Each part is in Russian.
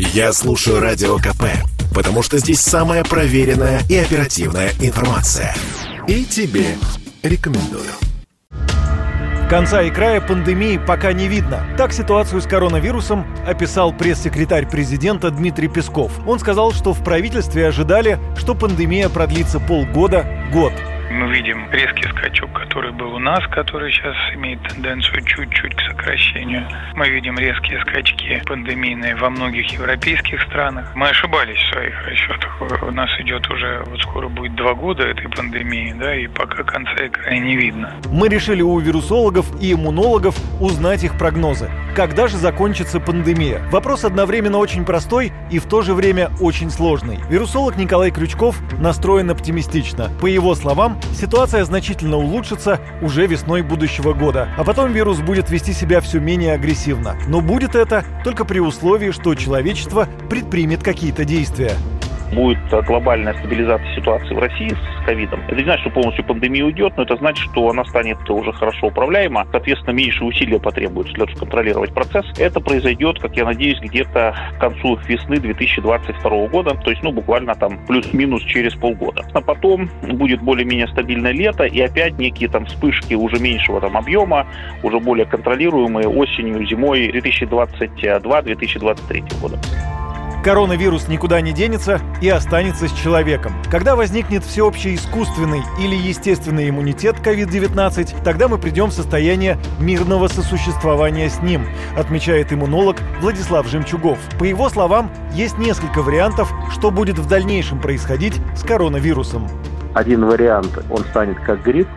Я слушаю Радио КП, потому что здесь самая проверенная и оперативная информация. И тебе рекомендую. Конца и края пандемии пока не видно. Так ситуацию с коронавирусом описал пресс-секретарь президента Дмитрий Песков. Он сказал, что в правительстве ожидали, что пандемия продлится полгода-год мы видим резкий скачок, который был у нас, который сейчас имеет тенденцию чуть-чуть к сокращению. Мы видим резкие скачки пандемийные во многих европейских странах. Мы ошибались в своих расчетах. У нас идет уже, вот скоро будет два года этой пандемии, да, и пока конца и не видно. Мы решили у вирусологов и иммунологов узнать их прогнозы. Когда же закончится пандемия? Вопрос одновременно очень простой и в то же время очень сложный. Вирусолог Николай Крючков настроен оптимистично. По его словам, ситуация значительно улучшится уже весной будущего года, а потом вирус будет вести себя все менее агрессивно. Но будет это только при условии, что человечество предпримет какие-то действия будет глобальная стабилизация ситуации в России с ковидом. Это не значит, что полностью пандемия уйдет, но это значит, что она станет уже хорошо управляема. Соответственно, меньше усилия потребуется для того, чтобы контролировать процесс. Это произойдет, как я надеюсь, где-то к концу весны 2022 года, то есть, ну, буквально там плюс-минус через полгода. А потом будет более-менее стабильное лето, и опять некие там вспышки уже меньшего там объема, уже более контролируемые осенью, зимой 2022-2023 года. Коронавирус никуда не денется и останется с человеком. Когда возникнет всеобщий искусственный или естественный иммунитет COVID-19, тогда мы придем в состояние мирного сосуществования с ним, отмечает иммунолог Владислав Жемчугов. По его словам, есть несколько вариантов, что будет в дальнейшем происходить с коронавирусом. Один вариант, он станет как грипп,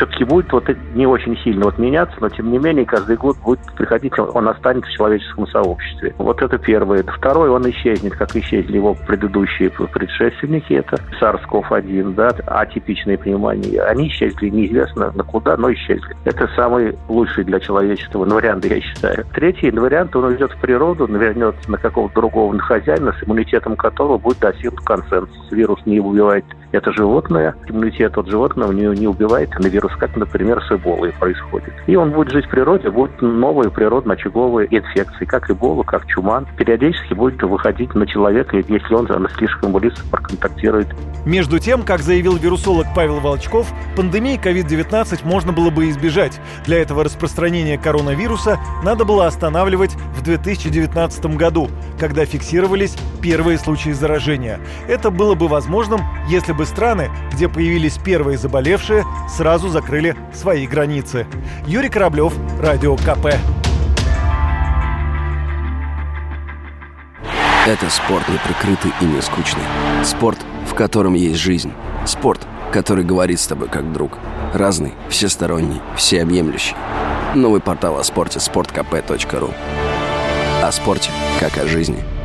все-таки будет вот не очень сильно вот меняться, но тем не менее каждый год будет приходить, он останется в человеческом сообществе. Вот это первое. Второе, он исчезнет, как исчезли его предыдущие предшественники, это SARS-CoV-1, да, атипичные пневмонии. Они исчезли неизвестно на куда, но исчезли. Это самый лучший для человечества вариант, я считаю. Третий вариант, он уйдет в природу, вернется на какого-то другого хозяина, с иммунитетом которого будет достигнут консенсус. Вирус не убивает это животное, иммунитет от животного не, не убивает на вирус, как, например, с эболой происходит. И он будет жить в природе, будут новые природно-очаговые инфекции, как эбола, как чума. Периодически будет выходить на человека, если он слишком близко проконтактирует. Между тем, как заявил вирусолог Павел Волчков, пандемии COVID-19 можно было бы избежать. Для этого распространение коронавируса надо было останавливать в 2019 году, когда фиксировались первые случаи заражения. Это было бы возможным, если бы страны, где появились первые заболевшие, сразу закрыли свои границы. Юрий Кораблев, Радио КП. Это спорт неприкрытый и не скучный. Спорт, в котором есть жизнь. Спорт, который говорит с тобой как друг. Разный, всесторонний, всеобъемлющий. Новый портал о спорте – sportkp.ru О спорте, как о жизни –